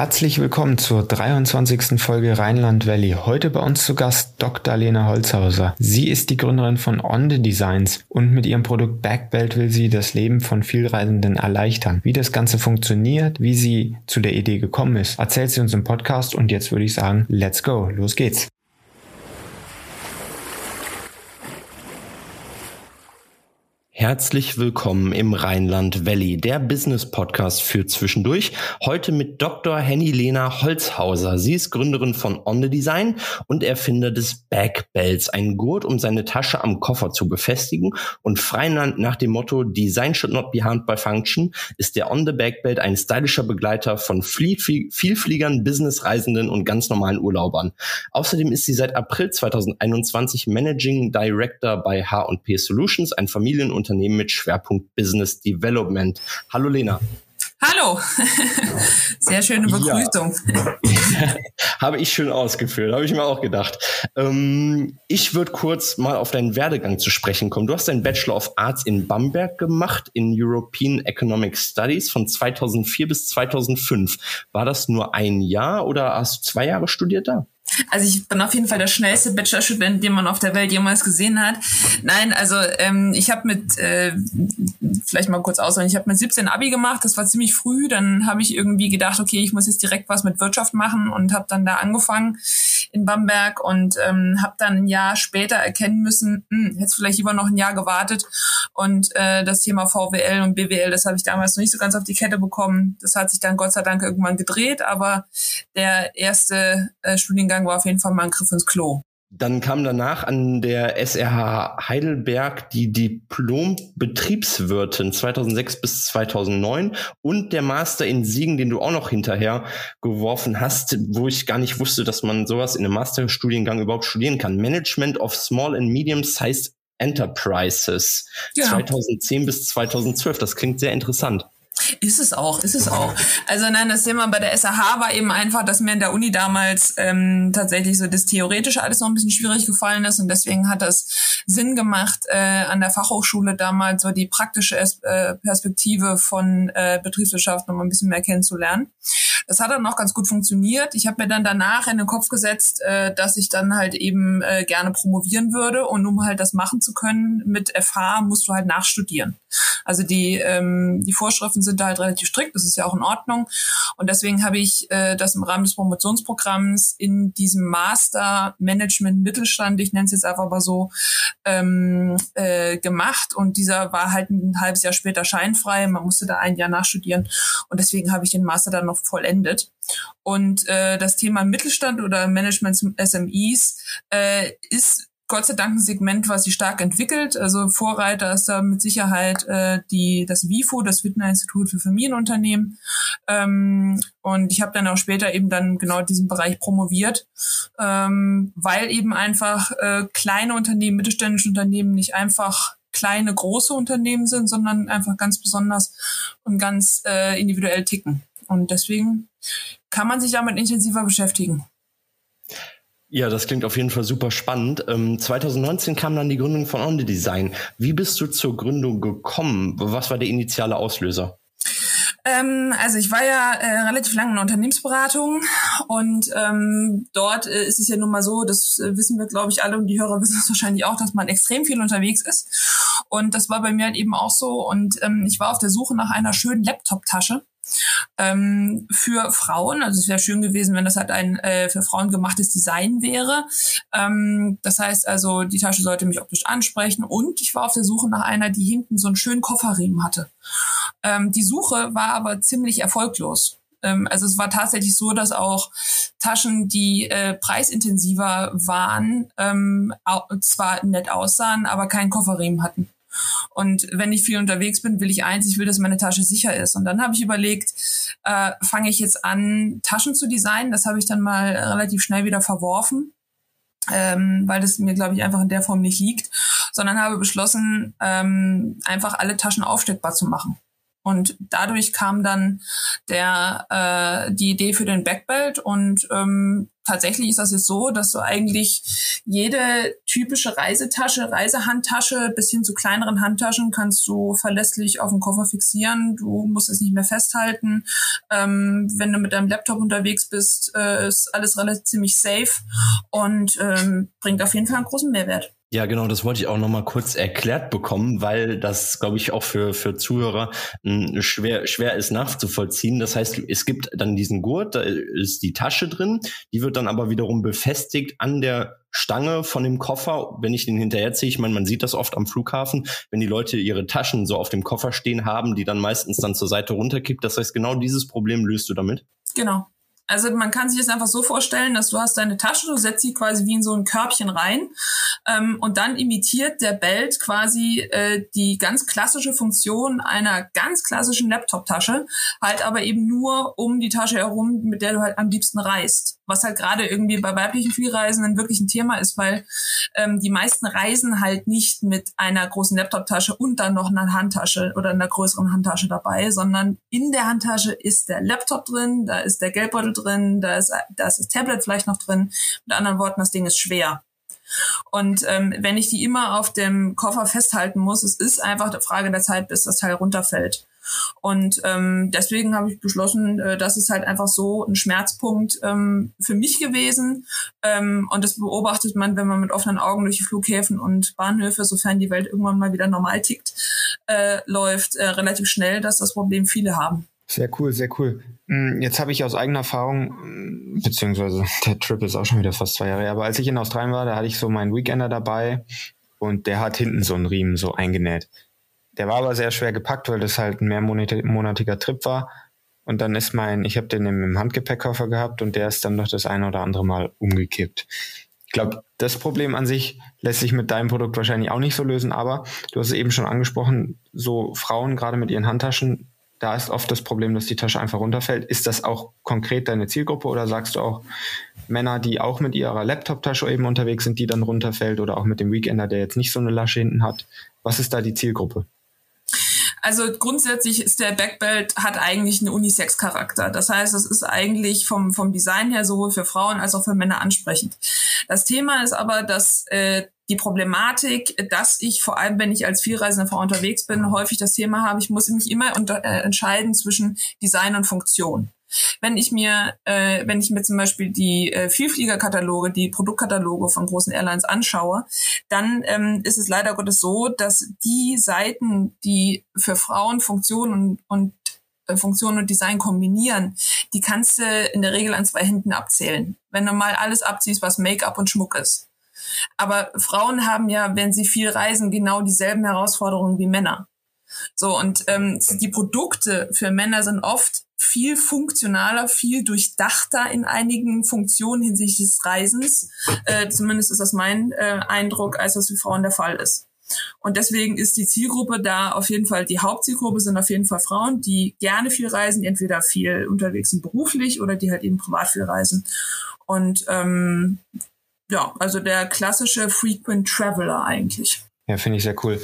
Herzlich willkommen zur 23. Folge Rheinland Valley. Heute bei uns zu Gast Dr. Lena Holzhauser. Sie ist die Gründerin von On the Designs und mit ihrem Produkt Backbelt will sie das Leben von Vielreisenden erleichtern. Wie das Ganze funktioniert, wie sie zu der Idee gekommen ist, erzählt sie uns im Podcast und jetzt würde ich sagen, let's go, los geht's. Herzlich willkommen im Rheinland Valley, der Business Podcast für zwischendurch. Heute mit Dr. Henny Lena Holzhauser. Sie ist Gründerin von On the Design und Erfinder des Backbelts, ein Gurt, um seine Tasche am Koffer zu befestigen. Und frei nach dem Motto Design should not be harmed by function ist der On the Backbelt ein stylischer Begleiter von Vielfliegern, Businessreisenden und ganz normalen Urlaubern. Außerdem ist sie seit April 2021 Managing Director bei H&P Solutions, ein Familienunternehmen Unternehmen mit Schwerpunkt Business Development. Hallo Lena. Hallo, sehr schöne Begrüßung. Ja. habe ich schön ausgeführt, habe ich mir auch gedacht. Ähm, ich würde kurz mal auf deinen Werdegang zu sprechen kommen. Du hast deinen Bachelor of Arts in Bamberg gemacht, in European Economic Studies von 2004 bis 2005. War das nur ein Jahr oder hast du zwei Jahre studiert da? Also ich bin auf jeden Fall der schnellste Bachelorstudent, den man auf der Welt jemals gesehen hat. Nein, also ähm, ich habe mit, äh, vielleicht mal kurz ausholen, ich habe mit 17 Abi gemacht, das war ziemlich früh. Dann habe ich irgendwie gedacht, okay, ich muss jetzt direkt was mit Wirtschaft machen und habe dann da angefangen in Bamberg und ähm, habe dann ein Jahr später erkennen müssen, hm, hätte vielleicht lieber noch ein Jahr gewartet. Und äh, das Thema VWL und BWL, das habe ich damals noch nicht so ganz auf die Kette bekommen. Das hat sich dann Gott sei Dank irgendwann gedreht, aber der erste äh, Studiengang war auf jeden Fall mal ein Griff ins Klo. Dann kam danach an der SRH Heidelberg die Diplom-Betriebswirtin 2006 bis 2009 und der Master in Siegen, den du auch noch hinterher geworfen hast, wo ich gar nicht wusste, dass man sowas in einem Masterstudiengang überhaupt studieren kann. Management of Small and Medium-Sized Enterprises ja. 2010 bis 2012. Das klingt sehr interessant. Ist es auch, ist es auch. Also nein, das Thema bei der SAH war eben einfach, dass mir in der Uni damals ähm, tatsächlich so das Theoretische alles noch ein bisschen schwierig gefallen ist und deswegen hat das Sinn gemacht, äh, an der Fachhochschule damals so die praktische äh, Perspektive von äh, Betriebswirtschaft noch mal ein bisschen mehr kennenzulernen. Das hat dann auch ganz gut funktioniert. Ich habe mir dann danach in den Kopf gesetzt, äh, dass ich dann halt eben äh, gerne promovieren würde und um halt das machen zu können mit FH musst du halt nachstudieren. Also die, ähm, die Vorschriften sind da halt relativ strikt, das ist ja auch in Ordnung. Und deswegen habe ich äh, das im Rahmen des Promotionsprogramms in diesem Master Management Mittelstand, ich nenne es jetzt einfach mal so, ähm, äh, gemacht. Und dieser war halt ein halbes Jahr später scheinfrei. Man musste da ein Jahr nachstudieren. Und deswegen habe ich den Master dann noch vollendet. Und äh, das Thema Mittelstand oder Management SMEs äh, ist Gott sei Dank ein Segment, was sich stark entwickelt. Also Vorreiter ist da mit Sicherheit äh, die das WIFO, das Wittner Institut für Familienunternehmen. Ähm, und ich habe dann auch später eben dann genau diesen Bereich promoviert, ähm, weil eben einfach äh, kleine Unternehmen, mittelständische Unternehmen nicht einfach kleine, große Unternehmen sind, sondern einfach ganz besonders und ganz äh, individuell ticken. Und deswegen kann man sich damit intensiver beschäftigen. Ja, das klingt auf jeden Fall super spannend. Ähm, 2019 kam dann die Gründung von On Design. Wie bist du zur Gründung gekommen? Was war der initiale Auslöser? Ähm, also ich war ja äh, relativ lange in der Unternehmensberatung und ähm, dort äh, ist es ja nun mal so, das äh, wissen wir, glaube ich, alle und die Hörer wissen es wahrscheinlich auch, dass man extrem viel unterwegs ist. Und das war bei mir halt eben auch so. Und ähm, ich war auf der Suche nach einer schönen Laptop-Tasche ähm, für Frauen. Also es wäre schön gewesen, wenn das halt ein äh, für Frauen gemachtes Design wäre. Ähm, das heißt also, die Tasche sollte mich optisch ansprechen und ich war auf der Suche nach einer, die hinten so einen schönen Kofferriemen hatte. Ähm, die Suche war aber ziemlich erfolglos ähm, also es war tatsächlich so, dass auch Taschen, die äh, preisintensiver waren, ähm, zwar nett aussahen, aber keinen Kofferriemen hatten. Und wenn ich viel unterwegs bin, will ich eins, ich will, dass meine Tasche sicher ist. Und dann habe ich überlegt, äh, fange ich jetzt an, Taschen zu designen. Das habe ich dann mal relativ schnell wieder verworfen. Ähm, weil das mir, glaube ich, einfach in der Form nicht liegt, sondern habe beschlossen, ähm, einfach alle Taschen aufsteckbar zu machen. Und dadurch kam dann der, äh, die Idee für den Backbelt und ähm, tatsächlich ist das jetzt so, dass du eigentlich jede typische Reisetasche, Reisehandtasche bis hin zu kleineren Handtaschen kannst du verlässlich auf dem Koffer fixieren. Du musst es nicht mehr festhalten. Ähm, wenn du mit deinem Laptop unterwegs bist, äh, ist alles relativ ziemlich safe und ähm, bringt auf jeden Fall einen großen Mehrwert. Ja, genau, das wollte ich auch nochmal kurz erklärt bekommen, weil das, glaube ich, auch für, für Zuhörer mh, hm, schwer, schwer ist nachzuvollziehen. Das heißt, es gibt dann diesen Gurt, da ist die Tasche drin, die wird dann aber wiederum befestigt an der Stange von dem Koffer, wenn ich den hinterherziehe. Ich meine, man sieht das oft am Flughafen, wenn die Leute ihre Taschen so auf dem Koffer stehen haben, die dann meistens dann zur Seite runterkippt. Das heißt, genau dieses Problem löst du damit? Genau. Also man kann sich das einfach so vorstellen, dass du hast deine Tasche, du setzt sie quasi wie in so ein Körbchen rein ähm, und dann imitiert der Belt quasi äh, die ganz klassische Funktion einer ganz klassischen Laptop-Tasche, halt aber eben nur um die Tasche herum, mit der du halt am liebsten reist. Was halt gerade irgendwie bei weiblichen Flugreisenden wirklich ein Thema ist, weil ähm, die meisten reisen halt nicht mit einer großen Laptop-Tasche und dann noch einer Handtasche oder einer größeren Handtasche dabei, sondern in der Handtasche ist der Laptop drin, da ist der Geldbeutel drin, da ist, da ist das Tablet vielleicht noch drin. Mit anderen Worten, das Ding ist schwer. Und ähm, wenn ich die immer auf dem Koffer festhalten muss, es ist einfach eine Frage der Zeit, bis das Teil runterfällt. Und ähm, deswegen habe ich beschlossen, äh, das ist halt einfach so ein Schmerzpunkt ähm, für mich gewesen. Ähm, und das beobachtet man, wenn man mit offenen Augen durch die Flughäfen und Bahnhöfe, sofern die Welt irgendwann mal wieder normal tickt, äh, läuft, äh, relativ schnell, dass das Problem viele haben. Sehr cool, sehr cool. Mm, jetzt habe ich aus eigener Erfahrung, mm, beziehungsweise der Trip ist auch schon wieder fast zwei Jahre her, aber als ich in Australien war, da hatte ich so meinen Weekender dabei und der hat hinten so einen Riemen so eingenäht. Der war aber sehr schwer gepackt, weil das halt ein mehrmonatiger Trip war. Und dann ist mein, ich habe den im Handgepäckkoffer gehabt und der ist dann noch das eine oder andere Mal umgekippt. Ich glaube, das Problem an sich lässt sich mit deinem Produkt wahrscheinlich auch nicht so lösen, aber du hast es eben schon angesprochen, so Frauen gerade mit ihren Handtaschen da ist oft das Problem, dass die Tasche einfach runterfällt. Ist das auch konkret deine Zielgruppe oder sagst du auch Männer, die auch mit ihrer Laptop-Tasche eben unterwegs sind, die dann runterfällt oder auch mit dem Weekender, der jetzt nicht so eine Lasche hinten hat? Was ist da die Zielgruppe? Also grundsätzlich ist der Backbelt hat eigentlich einen Unisex-Charakter. Das heißt, es ist eigentlich vom, vom Design her sowohl für Frauen als auch für Männer ansprechend. Das Thema ist aber, dass äh, die Problematik, dass ich vor allem, wenn ich als vielreisende Frau unterwegs bin, häufig das Thema habe, ich muss mich immer unter, äh, entscheiden zwischen Design und Funktion. Wenn ich mir, äh, wenn ich mir zum Beispiel die äh, Vielfliegerkataloge, die Produktkataloge von großen Airlines anschaue, dann ähm, ist es leider Gottes so, dass die Seiten, die für Frauen Funktion und, und äh, Funktion und Design kombinieren, die kannst du in der Regel an zwei Händen abzählen. Wenn du mal alles abziehst, was Make-up und Schmuck ist. Aber Frauen haben ja, wenn sie viel reisen, genau dieselben Herausforderungen wie Männer. So, und ähm, die Produkte für Männer sind oft viel funktionaler, viel durchdachter in einigen Funktionen hinsichtlich des Reisens. Äh, zumindest ist das mein äh, Eindruck, als das für Frauen der Fall ist. Und deswegen ist die Zielgruppe da auf jeden Fall, die Hauptzielgruppe sind auf jeden Fall Frauen, die gerne viel reisen, entweder viel unterwegs sind beruflich oder die halt eben privat viel reisen. Und ähm, ja, also der klassische Frequent Traveler eigentlich. Ja, finde ich sehr cool.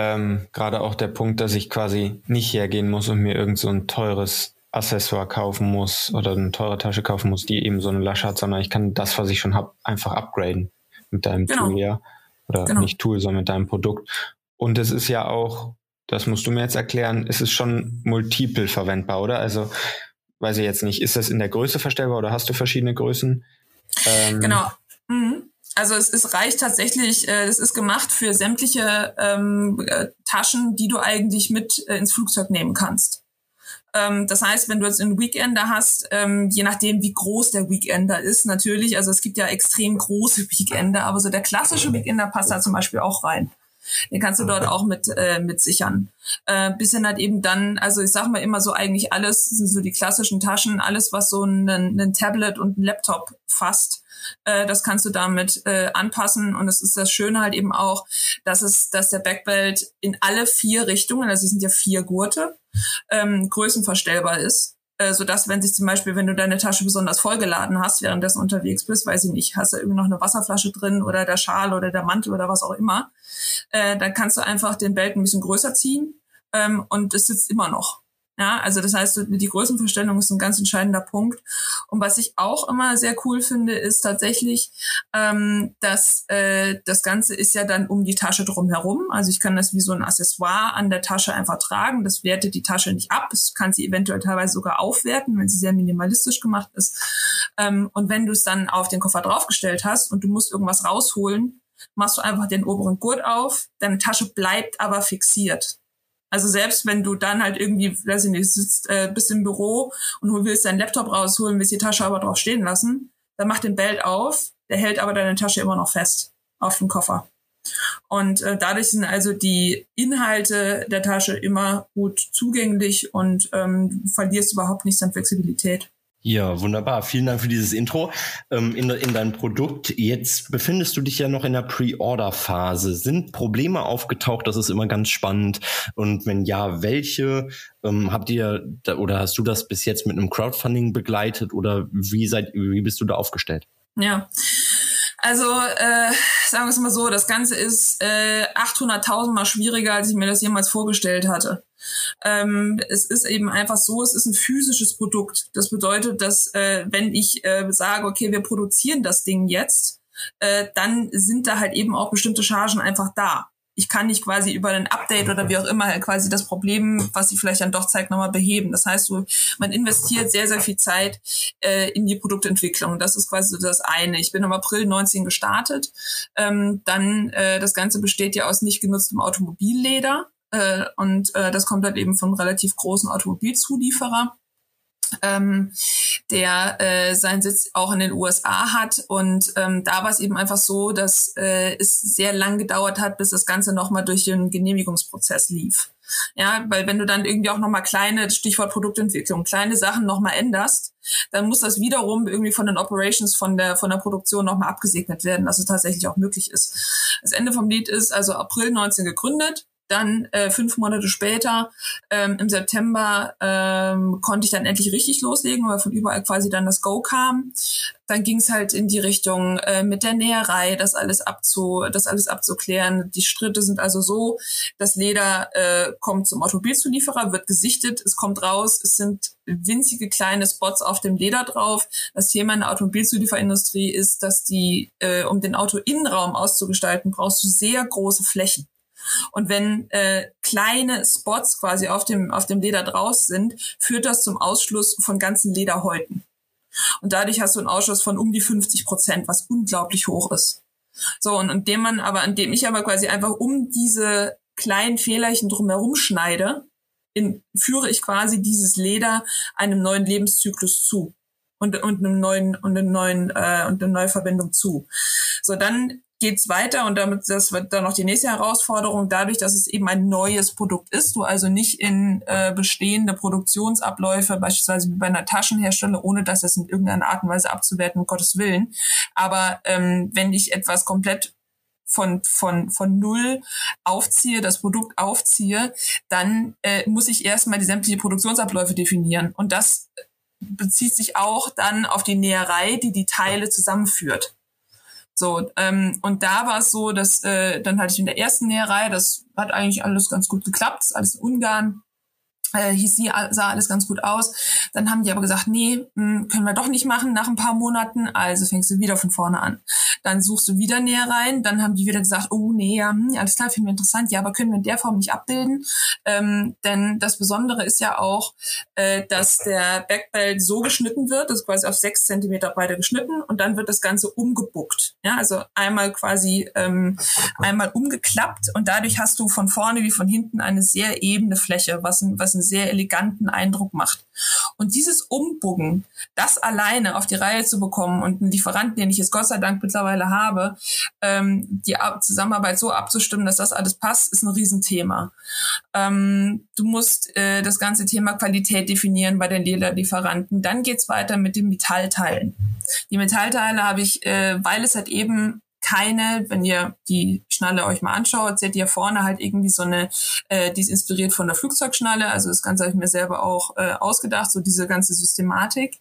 Ähm, Gerade auch der Punkt, dass ich quasi nicht hergehen muss und mir irgend so ein teures Accessoire kaufen muss oder eine teure Tasche kaufen muss, die eben so eine Lasche hat, sondern ich kann das, was ich schon habe, einfach upgraden mit deinem genau. Tool, ja. Oder genau. nicht Tool, sondern mit deinem Produkt. Und es ist ja auch, das musst du mir jetzt erklären, es ist schon multiple verwendbar, oder? Also, weiß ich jetzt nicht, ist das in der Größe verstellbar oder hast du verschiedene Größen? Ähm, genau. Mhm. Also es, es reicht tatsächlich, äh, es ist gemacht für sämtliche ähm, äh, Taschen, die du eigentlich mit äh, ins Flugzeug nehmen kannst. Ähm, das heißt, wenn du jetzt einen Weekender hast, ähm, je nachdem, wie groß der Weekender ist, natürlich, also es gibt ja extrem große Weekender, aber so der klassische Weekender passt da zum Beispiel auch rein. Den kannst du dort auch mit, äh, mit sichern. Äh, bis hin halt eben dann, also ich sag mal immer so eigentlich alles, sind so die klassischen Taschen, alles, was so ein, ein Tablet und ein Laptop fasst, äh, das kannst du damit äh, anpassen. Und es ist das Schöne halt eben auch, dass es, dass der Backbelt in alle vier Richtungen, also es sind ja vier Gurte, ähm, größenverstellbar ist. äh, sodass, wenn sich zum Beispiel, wenn du deine Tasche besonders vollgeladen hast, währenddessen unterwegs bist, weiß ich nicht, hast du irgendwie noch eine Wasserflasche drin oder der Schal oder der Mantel oder was auch immer, äh, dann kannst du einfach den Belt ein bisschen größer ziehen ähm, und es sitzt immer noch. Ja, also das heißt, die Größenverstellung ist ein ganz entscheidender Punkt. Und was ich auch immer sehr cool finde, ist tatsächlich, ähm, dass äh, das Ganze ist ja dann um die Tasche drumherum. Also ich kann das wie so ein Accessoire an der Tasche einfach tragen. Das wertet die Tasche nicht ab. Es kann sie eventuell teilweise sogar aufwerten, wenn sie sehr minimalistisch gemacht ist. Ähm, und wenn du es dann auf den Koffer draufgestellt hast und du musst irgendwas rausholen, machst du einfach den oberen Gurt auf. Deine Tasche bleibt aber fixiert. Also selbst wenn du dann halt irgendwie, weiß ich nicht, sitzt, äh, bist im Büro und du willst deinen Laptop rausholen, willst die Tasche aber drauf stehen lassen, dann mach den Belt auf, der hält aber deine Tasche immer noch fest auf dem Koffer. Und äh, dadurch sind also die Inhalte der Tasche immer gut zugänglich und ähm, verlierst überhaupt nichts an Flexibilität. Ja, wunderbar. Vielen Dank für dieses Intro ähm, in, in dein Produkt. Jetzt befindest du dich ja noch in der Pre-Order-Phase. Sind Probleme aufgetaucht? Das ist immer ganz spannend. Und wenn ja, welche? Ähm, habt ihr da, oder hast du das bis jetzt mit einem Crowdfunding begleitet oder wie seid wie bist du da aufgestellt? Ja, also äh, sagen wir es mal so, das Ganze ist äh, 800.000 Mal schwieriger, als ich mir das jemals vorgestellt hatte. Ähm, es ist eben einfach so, es ist ein physisches Produkt. Das bedeutet, dass äh, wenn ich äh, sage, okay, wir produzieren das Ding jetzt, äh, dann sind da halt eben auch bestimmte Chargen einfach da ich kann nicht quasi über ein Update oder wie auch immer halt quasi das Problem, was sie vielleicht dann doch zeigt, nochmal beheben. Das heißt, so, man investiert sehr, sehr viel Zeit äh, in die Produktentwicklung. Das ist quasi so das eine. Ich bin im April 19 gestartet. Ähm, dann, äh, das Ganze besteht ja aus nicht genutztem Automobilleder. Äh, und äh, das kommt dann eben von relativ großen Automobilzulieferer ähm, der äh, seinen Sitz auch in den USA hat. Und ähm, da war es eben einfach so, dass äh, es sehr lang gedauert hat, bis das Ganze nochmal durch den Genehmigungsprozess lief. Ja, weil wenn du dann irgendwie auch nochmal kleine, Stichwort Produktentwicklung, kleine Sachen nochmal änderst, dann muss das wiederum irgendwie von den Operations, von der, von der Produktion nochmal abgesegnet werden, dass es tatsächlich auch möglich ist. Das Ende vom Lied ist also April 19 gegründet, dann äh, fünf Monate später, ähm, im September, ähm, konnte ich dann endlich richtig loslegen, weil von überall quasi dann das Go kam. Dann ging es halt in die Richtung äh, mit der Näherei, das alles abzu, das alles abzuklären. Die Schritte sind also so: Das Leder äh, kommt zum Automobilzulieferer, wird gesichtet, es kommt raus, es sind winzige kleine Spots auf dem Leder drauf. Das Thema in der Automobilzulieferindustrie ist, dass die, äh, um den Autoinnenraum auszugestalten, brauchst du sehr große Flächen. Und wenn äh, kleine Spots quasi auf dem, auf dem Leder draus sind, führt das zum Ausschluss von ganzen Lederhäuten. Und dadurch hast du einen Ausschuss von um die 50 Prozent, was unglaublich hoch ist. So, und indem man aber, indem ich aber quasi einfach um diese kleinen Fehlerchen drumherum schneide, in, führe ich quasi dieses Leder einem neuen Lebenszyklus zu und, und einem neuen und einem neuen äh, und eine neue Verbindung zu. So dann geht's weiter und damit das wird dann noch die nächste Herausforderung dadurch, dass es eben ein neues Produkt ist, du also nicht in äh, bestehende Produktionsabläufe beispielsweise wie bei einer Taschenhersteller, ohne dass es in irgendeiner Art und Weise abzuwerten, um Gottes Willen. Aber ähm, wenn ich etwas komplett von, von, von null aufziehe, das Produkt aufziehe, dann äh, muss ich erstmal die sämtlichen Produktionsabläufe definieren. Und das bezieht sich auch dann auf die Näherei, die die Teile zusammenführt. So, ähm, und da war es so, dass äh, dann hatte ich in der ersten Näherei, das hat eigentlich alles ganz gut geklappt, alles in Ungarn, äh, hieß sie, sah alles ganz gut aus. Dann haben die aber gesagt, nee, mh, hm, können wir doch nicht machen nach ein paar Monaten. Also fängst du wieder von vorne an. Dann suchst du wieder näher rein. Dann haben die wieder gesagt, oh nee, ja, hm, alles klar, finden wir interessant. Ja, aber können wir in der Form nicht abbilden. Ähm, denn das Besondere ist ja auch, äh, dass der Backbelt so geschnitten wird, das ist quasi auf sechs Zentimeter Breite geschnitten und dann wird das Ganze umgebuckt. Ja, also einmal quasi ähm, einmal umgeklappt und dadurch hast du von vorne wie von hinten eine sehr ebene Fläche, was was einen sehr eleganten Eindruck macht. Und dieses Umbuggen, das alleine auf die Reihe zu bekommen und einen Lieferanten, den ich jetzt Gott sei Dank mittlerweile habe, ähm, die Zusammenarbeit so abzustimmen, dass das alles passt, ist ein Riesenthema. Ähm, du musst äh, das ganze Thema Qualität definieren bei den Lederlieferanten. Dann geht's weiter mit den Metallteilen. Die Metallteile habe ich, äh, weil es halt eben keine, wenn ihr die Schnalle euch mal anschaut, seht ihr vorne halt irgendwie so eine, äh, die ist inspiriert von der Flugzeugschnalle. Also das Ganze habe ich mir selber auch äh, ausgedacht, so diese ganze Systematik.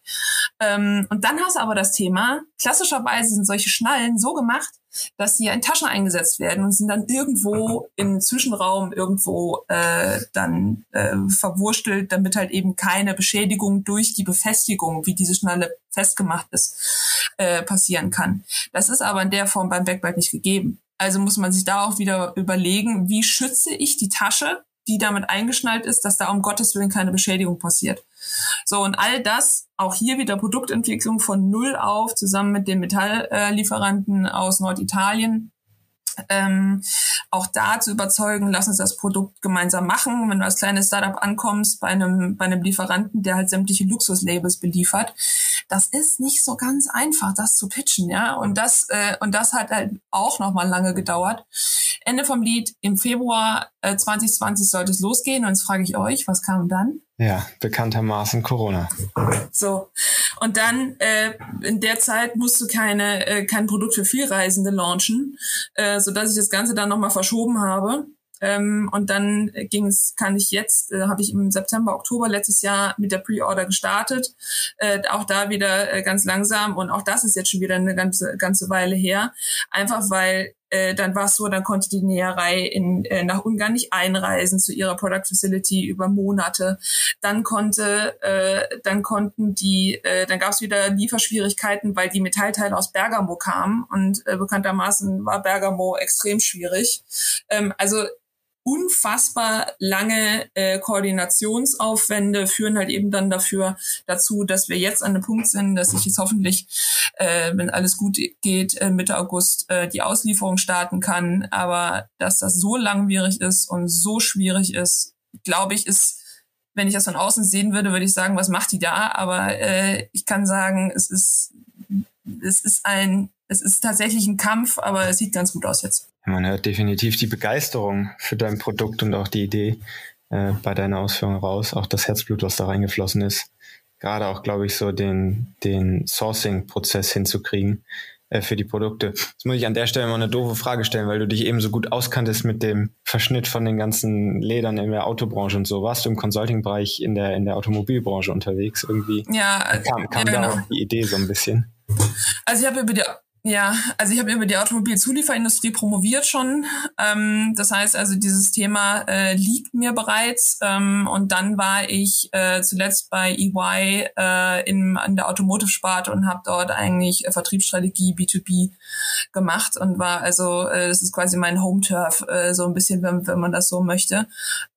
Ähm, und dann hast du aber das Thema, klassischerweise sind solche Schnallen so gemacht, dass sie in Taschen eingesetzt werden und sind dann irgendwo im Zwischenraum irgendwo äh, dann äh, verwurstelt, damit halt eben keine Beschädigung durch die Befestigung, wie diese Schnalle festgemacht ist, äh, passieren kann. Das ist aber in der Form beim Backbite nicht gegeben. Also muss man sich da auch wieder überlegen, wie schütze ich die Tasche, die damit eingeschnallt ist, dass da um Gottes Willen keine Beschädigung passiert. So, und all das, auch hier wieder Produktentwicklung von Null auf, zusammen mit den Metalllieferanten aus Norditalien, ähm, auch da zu überzeugen, lass uns das Produkt gemeinsam machen. Wenn du als kleines Startup ankommst bei einem, bei einem Lieferanten, der halt sämtliche Luxuslabels beliefert, das ist nicht so ganz einfach, das zu pitchen, ja. Und das, äh, und das hat halt auch nochmal lange gedauert. Ende vom Lied, im Februar äh, 2020 sollte es losgehen. Und jetzt frage ich euch, was kam dann? Ja, bekanntermaßen Corona. So. Und dann äh, in der Zeit musst du keine, äh, kein Produkt für Vielreisende launchen, äh, sodass ich das Ganze dann nochmal verschoben habe. Ähm, und dann ging es, kann ich jetzt, äh, habe ich im September, Oktober letztes Jahr mit der Pre-Order gestartet. Äh, auch da wieder äh, ganz langsam und auch das ist jetzt schon wieder eine ganze, ganze Weile her. Einfach weil äh, dann war es so, dann konnte die Näherei in, äh, nach Ungarn nicht einreisen zu ihrer Product Facility über Monate. Dann konnte, äh, dann konnten die, äh, dann gab es wieder Lieferschwierigkeiten, weil die Metallteile aus Bergamo kamen und äh, bekanntermaßen war Bergamo extrem schwierig. Ähm, also unfassbar lange äh, Koordinationsaufwände führen halt eben dann dafür dazu, dass wir jetzt an einem Punkt sind, dass ich jetzt hoffentlich, äh, wenn alles gut geht, äh, Mitte August äh, die Auslieferung starten kann. Aber dass das so langwierig ist und so schwierig ist, glaube ich, ist wenn ich das von außen sehen würde, würde ich sagen, was macht die da? Aber äh, ich kann sagen, es ist, es ist ein, es ist tatsächlich ein Kampf, aber es sieht ganz gut aus jetzt. Man hört definitiv die Begeisterung für dein Produkt und auch die Idee äh, bei deiner Ausführung raus, auch das Herzblut, was da reingeflossen ist. Gerade auch, glaube ich, so den, den Sourcing-Prozess hinzukriegen äh, für die Produkte. Jetzt muss ich an der Stelle mal eine doofe Frage stellen, weil du dich eben so gut auskanntest mit dem Verschnitt von den ganzen Ledern in der Autobranche und so. Warst du im Consulting-Bereich in der, in der Automobilbranche unterwegs irgendwie? Ja, kam, kam ja, da genau. auch die Idee so ein bisschen? Also ich habe über die ja, also ich habe über die Automobilzulieferindustrie promoviert schon. Ähm, das heißt also, dieses Thema äh, liegt mir bereits. Ähm, und dann war ich äh, zuletzt bei EY äh, in, in der Automotive-Sparte und habe dort eigentlich äh, Vertriebsstrategie B2B gemacht und war also, äh, das ist quasi mein Home-Turf, äh, so ein bisschen, wenn, wenn man das so möchte.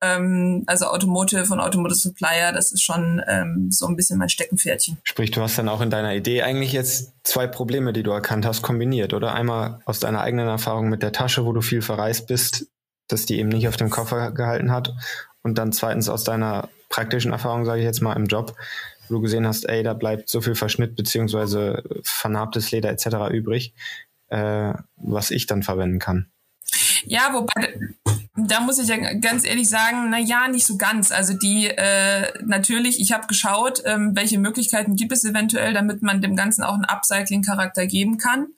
Ähm, also Automotive und Automotive Supplier, das ist schon ähm, so ein bisschen mein Steckenpferdchen. Sprich, du hast dann auch in deiner Idee eigentlich jetzt zwei Probleme, die du erkannt hast, kombiniert, oder? Einmal aus deiner eigenen Erfahrung mit der Tasche, wo du viel verreist bist, dass die eben nicht auf dem Koffer gehalten hat. Und dann zweitens aus deiner praktischen Erfahrung, sage ich jetzt mal, im Job, wo du gesehen hast, ey, da bleibt so viel Verschnitt beziehungsweise vernarbtes Leder etc. übrig, äh, was ich dann verwenden kann. Ja, wobei, da muss ich ja ganz ehrlich sagen, na ja, nicht so ganz. Also die, äh, natürlich, ich habe geschaut, ähm, welche Möglichkeiten gibt es eventuell, damit man dem Ganzen auch einen Upcycling-Charakter geben kann,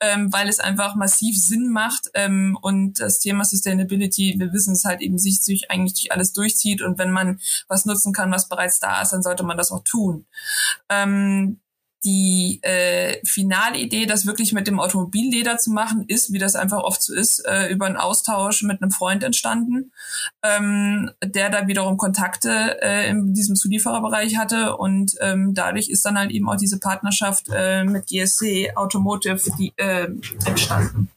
ähm, weil es einfach massiv Sinn macht ähm, und das Thema Sustainability, wir wissen es halt eben, sich, sich eigentlich durch alles durchzieht und wenn man was nutzen kann, was bereits da ist, dann sollte man das auch tun. Ähm, die äh, finale Idee, das wirklich mit dem Automobilleder zu machen, ist, wie das einfach oft so ist, äh, über einen Austausch mit einem Freund entstanden, ähm, der da wiederum Kontakte äh, in diesem Zuliefererbereich hatte und ähm, dadurch ist dann halt eben auch diese Partnerschaft äh, mit GSC Automotive die, äh, entstanden.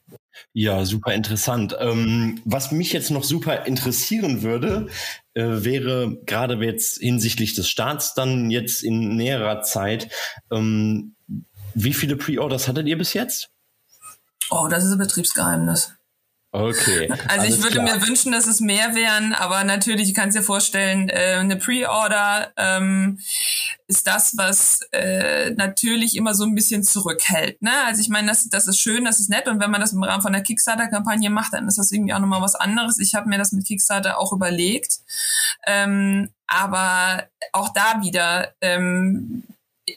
Ja, super interessant. Ähm, was mich jetzt noch super interessieren würde, äh, wäre gerade jetzt hinsichtlich des Starts dann jetzt in näherer Zeit, ähm, wie viele Pre-Orders hattet ihr bis jetzt? Oh, das ist ein Betriebsgeheimnis. Okay. Also ich würde klar. mir wünschen, dass es mehr wären, aber natürlich, ich kann es dir vorstellen, äh, eine Pre-Order ähm, ist das, was äh, natürlich immer so ein bisschen zurückhält. Ne? Also ich meine, das, das ist schön, das ist nett und wenn man das im Rahmen von einer Kickstarter-Kampagne macht, dann ist das irgendwie auch nochmal was anderes. Ich habe mir das mit Kickstarter auch überlegt. Ähm, aber auch da wieder, ähm,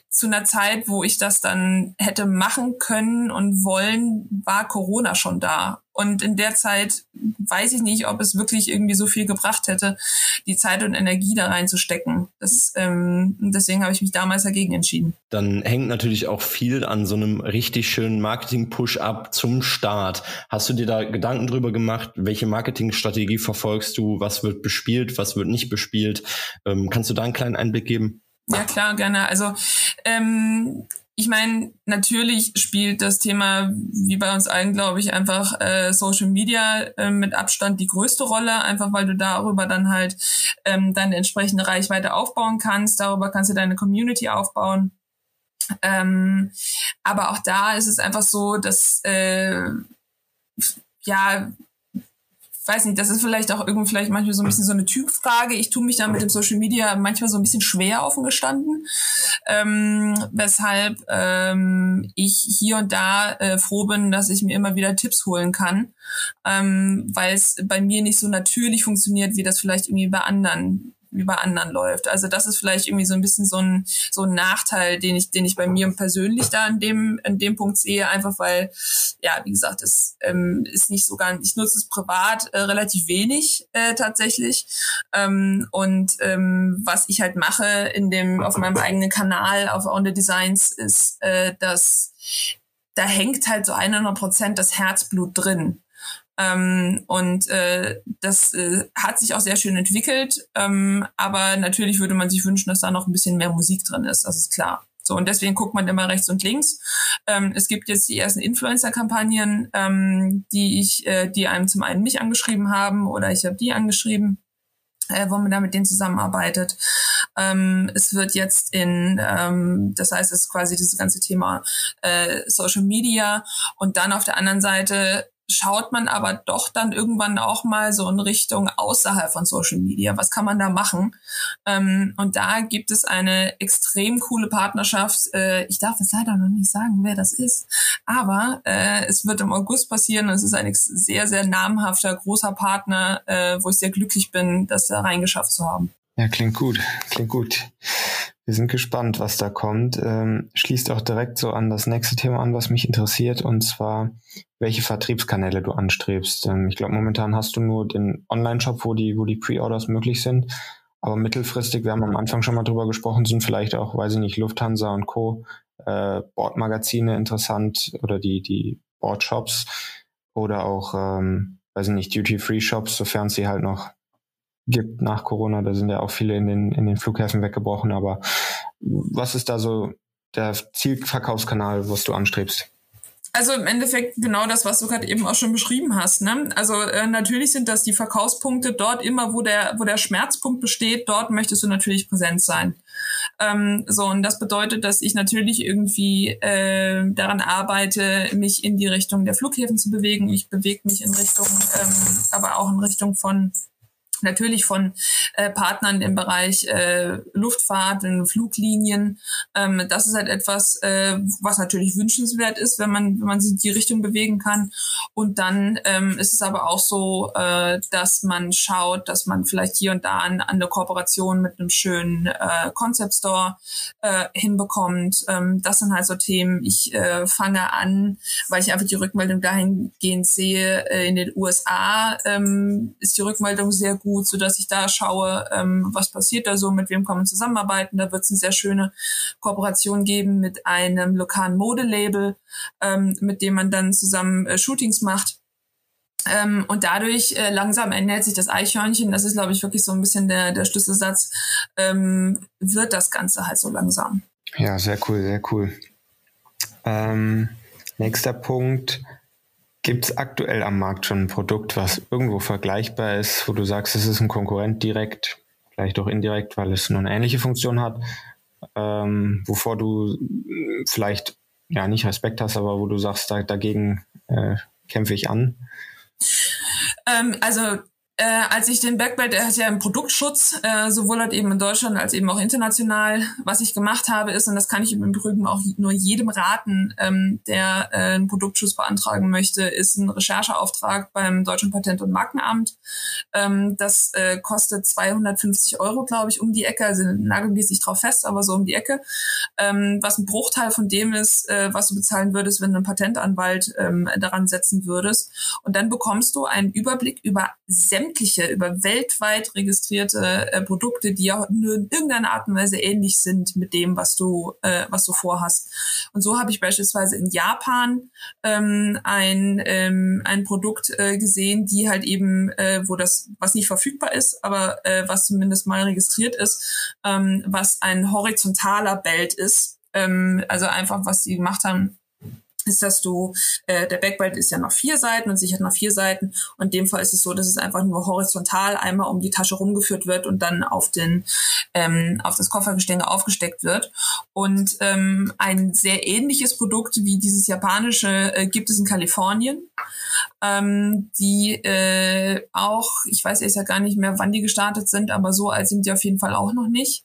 zu einer Zeit, wo ich das dann hätte machen können und wollen, war Corona schon da. Und in der Zeit weiß ich nicht, ob es wirklich irgendwie so viel gebracht hätte, die Zeit und Energie da reinzustecken. Das, ähm, deswegen habe ich mich damals dagegen entschieden. Dann hängt natürlich auch viel an so einem richtig schönen Marketing-Push-up zum Start. Hast du dir da Gedanken drüber gemacht? Welche Marketingstrategie verfolgst du? Was wird bespielt? Was wird nicht bespielt? Ähm, kannst du da einen kleinen Einblick geben? Ja, klar, gerne. Also ähm, ich meine, natürlich spielt das Thema, wie bei uns allen, glaube ich, einfach äh, Social Media äh, mit Abstand die größte Rolle, einfach weil du darüber dann halt ähm, deine entsprechende Reichweite aufbauen kannst. Darüber kannst du deine Community aufbauen. Ähm, aber auch da ist es einfach so, dass äh, ja weiß nicht, das ist vielleicht auch irgendwie vielleicht manchmal so ein bisschen so eine Typfrage. Ich tue mich da mit dem Social Media manchmal so ein bisschen schwer offen gestanden, ähm, weshalb ähm, ich hier und da äh, froh bin, dass ich mir immer wieder Tipps holen kann, ähm, weil es bei mir nicht so natürlich funktioniert, wie das vielleicht irgendwie bei anderen bei anderen läuft. Also das ist vielleicht irgendwie so ein bisschen so ein, so ein Nachteil, den ich, den ich bei mir persönlich da in dem, in dem Punkt sehe, einfach weil, ja, wie gesagt, es ähm, ist nicht so ganz, ich nutze es privat äh, relativ wenig äh, tatsächlich. Ähm, und ähm, was ich halt mache in dem, auf meinem eigenen Kanal, auf On the Designs, ist, äh, dass da hängt halt so 100 Prozent das Herzblut drin. Ähm, und äh, das äh, hat sich auch sehr schön entwickelt. Ähm, aber natürlich würde man sich wünschen, dass da noch ein bisschen mehr Musik drin ist. Das ist klar. So, und deswegen guckt man immer rechts und links. Ähm, es gibt jetzt die ersten Influencer-Kampagnen, ähm, die ich, äh, die einem zum einen mich angeschrieben haben oder ich habe die angeschrieben, äh, wo man da mit denen zusammenarbeitet. Ähm, es wird jetzt in, ähm, das heißt, es ist quasi dieses ganze Thema äh, Social Media und dann auf der anderen Seite schaut man aber doch dann irgendwann auch mal so in Richtung außerhalb von Social Media. Was kann man da machen? Ähm, und da gibt es eine extrem coole Partnerschaft. Äh, ich darf es leider noch nicht sagen, wer das ist, aber äh, es wird im August passieren es ist ein sehr, sehr namhafter, großer Partner, äh, wo ich sehr glücklich bin, das da reingeschafft zu haben. Ja, klingt gut, klingt gut. Wir sind gespannt, was da kommt. Ähm, schließt auch direkt so an das nächste Thema an, was mich interessiert, und zwar, welche Vertriebskanäle du anstrebst. Ähm, ich glaube, momentan hast du nur den Online-Shop, wo die, wo die Pre-Orders möglich sind. Aber mittelfristig, wir haben am Anfang schon mal drüber gesprochen, sind vielleicht auch, weiß ich nicht, Lufthansa und Co. Äh, Bordmagazine interessant oder die, die Boardshops oder auch, ähm, weiß ich nicht, Duty-Free-Shops, sofern sie halt noch gibt nach Corona. Da sind ja auch viele in den, in den Flughäfen weggebrochen. Aber was ist da so der Zielverkaufskanal, was du anstrebst? Also im Endeffekt genau das, was du gerade eben auch schon beschrieben hast. Ne? Also äh, natürlich sind das die Verkaufspunkte dort immer, wo der, wo der Schmerzpunkt besteht, dort möchtest du natürlich präsent sein. Ähm, so, und das bedeutet, dass ich natürlich irgendwie äh, daran arbeite, mich in die Richtung der Flughäfen zu bewegen. Ich bewege mich in Richtung, ähm, aber auch in Richtung von natürlich von äh, Partnern im Bereich äh, Luftfahrt und Fluglinien. Ähm, das ist halt etwas, äh, was natürlich wünschenswert ist, wenn man, wenn man sich in die Richtung bewegen kann. Und dann ähm, ist es aber auch so, äh, dass man schaut, dass man vielleicht hier und da an, an eine Kooperation mit einem schönen äh, Concept Store äh, hinbekommt. Ähm, das sind halt so Themen. Ich äh, fange an, weil ich einfach die Rückmeldung dahingehend sehe, äh, in den USA ähm, ist die Rückmeldung sehr gut gut, so dass ich da schaue, ähm, was passiert da so, mit wem kann man zusammenarbeiten. Da wird es eine sehr schöne Kooperation geben mit einem lokalen Modelabel, ähm, mit dem man dann zusammen äh, Shootings macht. Ähm, und dadurch äh, langsam ernährt sich das Eichhörnchen, das ist, glaube ich, wirklich so ein bisschen der, der Schlüsselsatz, ähm, wird das Ganze halt so langsam. Ja, sehr cool, sehr cool. Ähm, nächster Punkt, Gibt es aktuell am Markt schon ein Produkt, was irgendwo vergleichbar ist, wo du sagst, es ist ein Konkurrent direkt, vielleicht auch indirekt, weil es nur eine ähnliche Funktion hat, ähm, wovor du vielleicht ja nicht Respekt hast, aber wo du sagst, da, dagegen äh, kämpfe ich an? Ähm, also äh, als ich den Backbelt, der hat ja einen Produktschutz, äh, sowohl halt eben in Deutschland als eben auch international. Was ich gemacht habe, ist, und das kann ich im Übrigen auch nur jedem raten, ähm, der äh, einen Produktschutz beantragen möchte, ist ein Rechercheauftrag beim Deutschen Patent- und Markenamt. Ähm, das äh, kostet 250 Euro, glaube ich, um die Ecke. Also nagel mich nicht drauf fest, aber so um die Ecke. Ähm, was ein Bruchteil von dem ist, äh, was du bezahlen würdest, wenn du einen Patentanwalt ähm, daran setzen würdest. Und dann bekommst du einen Überblick über sämtliche sämtliche, über weltweit registrierte äh, Produkte, die ja nur in irgendeiner Art und Weise ähnlich sind mit dem, was du, äh, was du vorhast. Und so habe ich beispielsweise in Japan ähm, ein, ähm, ein Produkt äh, gesehen, die halt eben, äh, wo das, was nicht verfügbar ist, aber äh, was zumindest mal registriert ist, ähm, was ein horizontaler Belt ist. Ähm, also einfach, was sie gemacht haben, ist, dass du, äh, der Backbite ist ja noch vier Seiten und sichert noch vier Seiten. Und in dem Fall ist es so, dass es einfach nur horizontal einmal um die Tasche rumgeführt wird und dann auf den, ähm, auf das Koffergestänge aufgesteckt wird. Und ähm, ein sehr ähnliches Produkt wie dieses japanische äh, gibt es in Kalifornien, ähm, die äh, auch, ich weiß jetzt ja gar nicht mehr, wann die gestartet sind, aber so alt sind die auf jeden Fall auch noch nicht.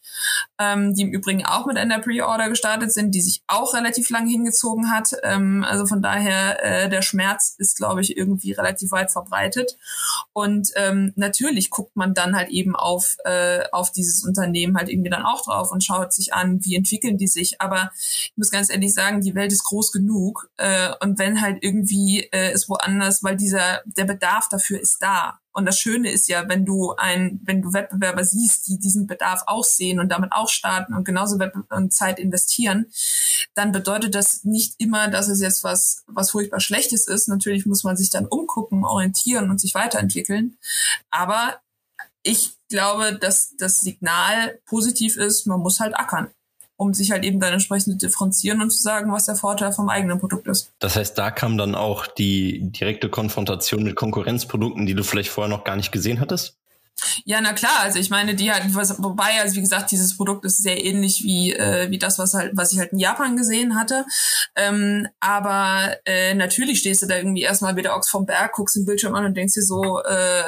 Ähm, die im Übrigen auch mit einer Pre-Order gestartet sind, die sich auch relativ lange hingezogen hat. Ähm, also von daher, äh, der Schmerz ist, glaube ich, irgendwie relativ weit verbreitet. Und ähm, natürlich guckt man dann halt eben auf, äh, auf dieses Unternehmen halt irgendwie dann auch drauf und schaut sich an, wie entwickeln die sich. Aber ich muss ganz ehrlich sagen, die Welt ist groß genug. Äh, und wenn halt irgendwie äh, ist woanders, weil dieser, der Bedarf dafür ist da. Und das Schöne ist ja, wenn du ein, wenn du Wettbewerber siehst, die diesen Bedarf auch sehen und damit auch starten und genauso Zeit investieren, dann bedeutet das nicht immer, dass es jetzt was, was furchtbar Schlechtes ist. Natürlich muss man sich dann umgucken, orientieren und sich weiterentwickeln. Aber ich glaube, dass das Signal positiv ist, man muss halt ackern um sich halt eben dann entsprechend zu differenzieren und zu sagen, was der Vorteil vom eigenen Produkt ist. Das heißt, da kam dann auch die direkte Konfrontation mit Konkurrenzprodukten, die du vielleicht vorher noch gar nicht gesehen hattest? Ja, na klar. Also ich meine, die halt, wobei, also wie gesagt, dieses Produkt ist sehr ähnlich wie wie das, was halt, was ich halt in Japan gesehen hatte. Ähm, aber äh, natürlich stehst du da irgendwie erstmal wieder Ochs vom Berg, guckst den Bildschirm an und denkst dir so äh,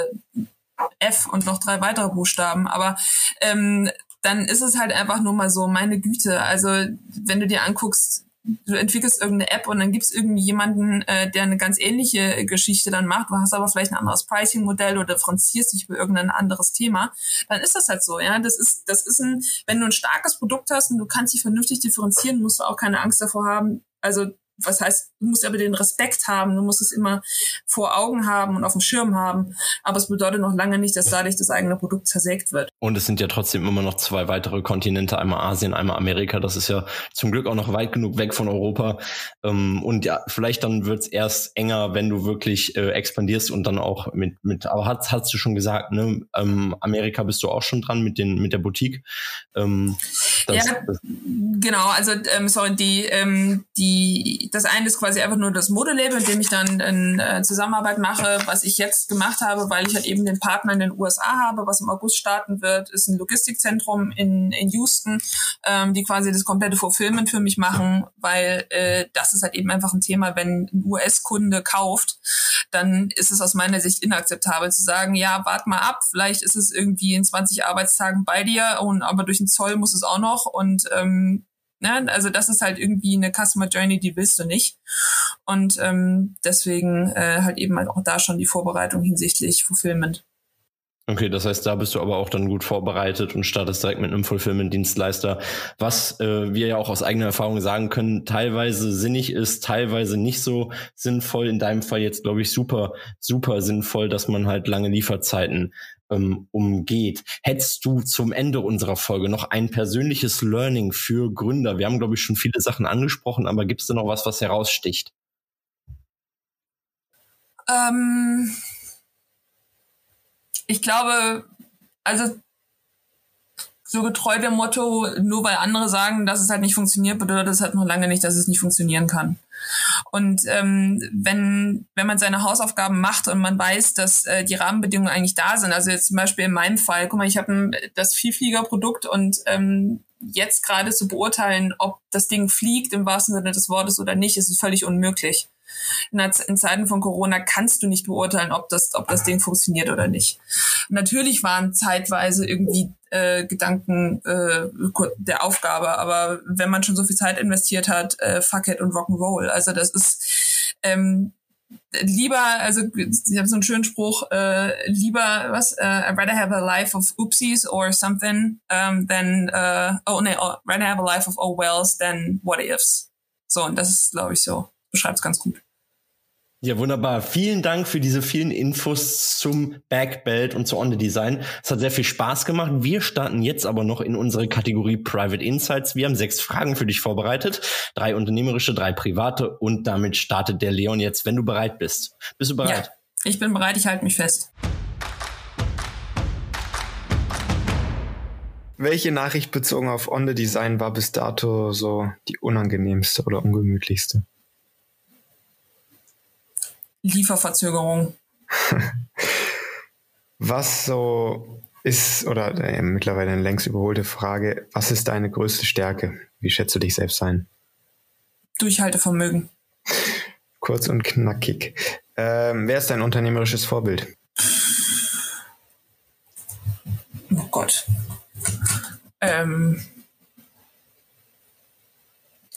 F und noch drei weitere Buchstaben. Aber ähm, dann ist es halt einfach nur mal so, meine Güte. Also wenn du dir anguckst, du entwickelst irgendeine App und dann gibt es irgendwie jemanden, äh, der eine ganz ähnliche Geschichte dann macht, du hast aber vielleicht ein anderes Pricing-Modell oder differenzierst dich über irgendein anderes Thema, dann ist das halt so, ja. Das ist, das ist ein, wenn du ein starkes Produkt hast und du kannst dich vernünftig differenzieren, musst du auch keine Angst davor haben. Also was heißt, du musst aber den Respekt haben, du musst es immer vor Augen haben und auf dem Schirm haben. Aber es bedeutet noch lange nicht, dass dadurch das eigene Produkt zersägt wird. Und es sind ja trotzdem immer noch zwei weitere Kontinente, einmal Asien, einmal Amerika. Das ist ja zum Glück auch noch weit genug weg von Europa. Ähm, und ja, vielleicht dann wird es erst enger, wenn du wirklich äh, expandierst und dann auch mit, mit aber hast, hast du schon gesagt, ne, ähm, Amerika bist du auch schon dran mit den, mit der Boutique. Ähm, das, ja, genau, also ähm, sorry, die, ähm, die das eine ist quasi einfach nur das Modelabel, mit dem ich dann in äh, Zusammenarbeit mache. Was ich jetzt gemacht habe, weil ich halt eben den Partner in den USA habe, was im August starten wird, ist ein Logistikzentrum in, in Houston, ähm, die quasi das komplette Fulfillment für mich machen, weil äh, das ist halt eben einfach ein Thema, wenn ein US-Kunde kauft, dann ist es aus meiner Sicht inakzeptabel zu sagen, ja, wart mal ab, vielleicht ist es irgendwie in 20 Arbeitstagen bei dir und aber durch den Zoll muss es auch noch und ähm, Ne? Also das ist halt irgendwie eine Customer Journey, die willst du nicht. Und ähm, deswegen äh, halt eben halt auch da schon die Vorbereitung hinsichtlich Fulfillment. Okay, das heißt, da bist du aber auch dann gut vorbereitet und startest direkt mit einem Fulfillment-Dienstleister, was äh, wir ja auch aus eigener Erfahrung sagen können, teilweise sinnig ist, teilweise nicht so sinnvoll. In deinem Fall jetzt, glaube ich, super, super sinnvoll, dass man halt lange Lieferzeiten ähm, umgeht. Hättest du zum Ende unserer Folge noch ein persönliches Learning für Gründer? Wir haben, glaube ich, schon viele Sachen angesprochen, aber gibt es da noch was, was heraussticht? Ähm, ich glaube, also so getreu dem Motto, nur weil andere sagen, dass es halt nicht funktioniert, bedeutet das halt noch lange nicht, dass es nicht funktionieren kann. Und ähm, wenn, wenn man seine Hausaufgaben macht und man weiß, dass äh, die Rahmenbedingungen eigentlich da sind, also jetzt zum Beispiel in meinem Fall, guck mal, ich habe das Vielfliegerprodukt und ähm, jetzt gerade zu beurteilen, ob das Ding fliegt im wahrsten Sinne des Wortes oder nicht, ist völlig unmöglich. In, in Zeiten von Corona kannst du nicht beurteilen, ob das, ob das Ding funktioniert oder nicht. Natürlich waren zeitweise irgendwie äh, Gedanken äh, der Aufgabe, aber wenn man schon so viel Zeit investiert hat, äh, fuck it und Rock'n'Roll. Also das ist ähm, lieber, also ich habe so einen schönen Spruch, äh, lieber was, uh, I'd rather have a life of oopsies or something um, than, uh, oh nee, oh, rather have a life of oh wells than what ifs. So, und das ist, glaube ich, so, beschreibt es ganz gut. Ja, wunderbar. Vielen Dank für diese vielen Infos zum Backbelt und zu On the Design. Es hat sehr viel Spaß gemacht. Wir starten jetzt aber noch in unsere Kategorie Private Insights. Wir haben sechs Fragen für dich vorbereitet. Drei unternehmerische, drei private und damit startet der Leon jetzt, wenn du bereit bist. Bist du bereit? Ja, ich bin bereit. Ich halte mich fest. Welche Nachricht bezogen auf On the Design war bis dato so die unangenehmste oder ungemütlichste? Lieferverzögerung. Was so ist, oder äh, mittlerweile eine längst überholte Frage, was ist deine größte Stärke? Wie schätzt du dich selbst ein? Durchhaltevermögen. Kurz und knackig. Ähm, wer ist dein unternehmerisches Vorbild? Oh Gott. Ähm,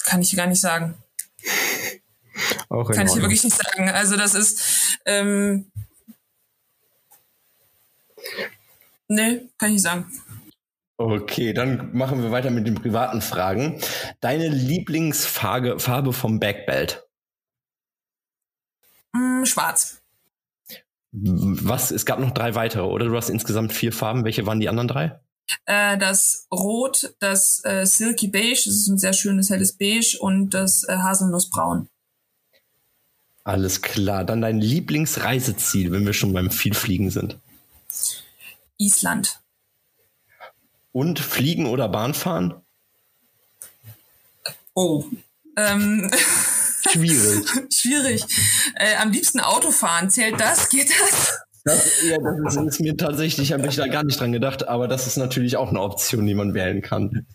kann ich gar nicht sagen. Auch Kann ich wirklich nicht sagen. Also das ist, ähm, nee, kann ich nicht sagen. Okay, dann machen wir weiter mit den privaten Fragen. Deine Lieblingsfarbe Farbe vom Backbelt? Mm, schwarz. Was? Es gab noch drei weitere, oder? Du hast insgesamt vier Farben. Welche waren die anderen drei? Äh, das Rot, das äh, Silky Beige, das ist ein sehr schönes helles Beige und das äh, Haselnussbraun. Alles klar. Dann dein Lieblingsreiseziel, wenn wir schon beim Vielfliegen sind. Island. Und Fliegen oder Bahnfahren? Oh. Ähm. Schwierig. Schwierig. Äh, am liebsten Autofahren. Zählt das? Geht das? Das, ja, das ist, ist, mir tatsächlich, habe ich da gar nicht dran gedacht, aber das ist natürlich auch eine Option, die man wählen kann.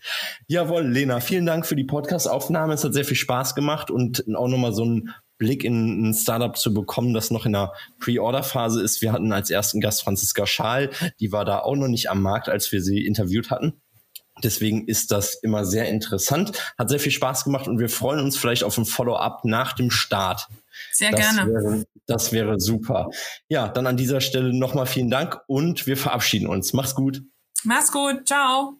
Jawohl, Lena, vielen Dank für die Podcast-Aufnahme. Es hat sehr viel Spaß gemacht und auch nochmal so ein Blick in ein Startup zu bekommen, das noch in der Pre-Order-Phase ist. Wir hatten als ersten Gast Franziska Schaal, die war da auch noch nicht am Markt, als wir sie interviewt hatten. Deswegen ist das immer sehr interessant, hat sehr viel Spaß gemacht und wir freuen uns vielleicht auf ein Follow-up nach dem Start. Sehr das gerne. Wäre, das wäre super. Ja, dann an dieser Stelle nochmal vielen Dank und wir verabschieden uns. Mach's gut. Mach's gut. Ciao.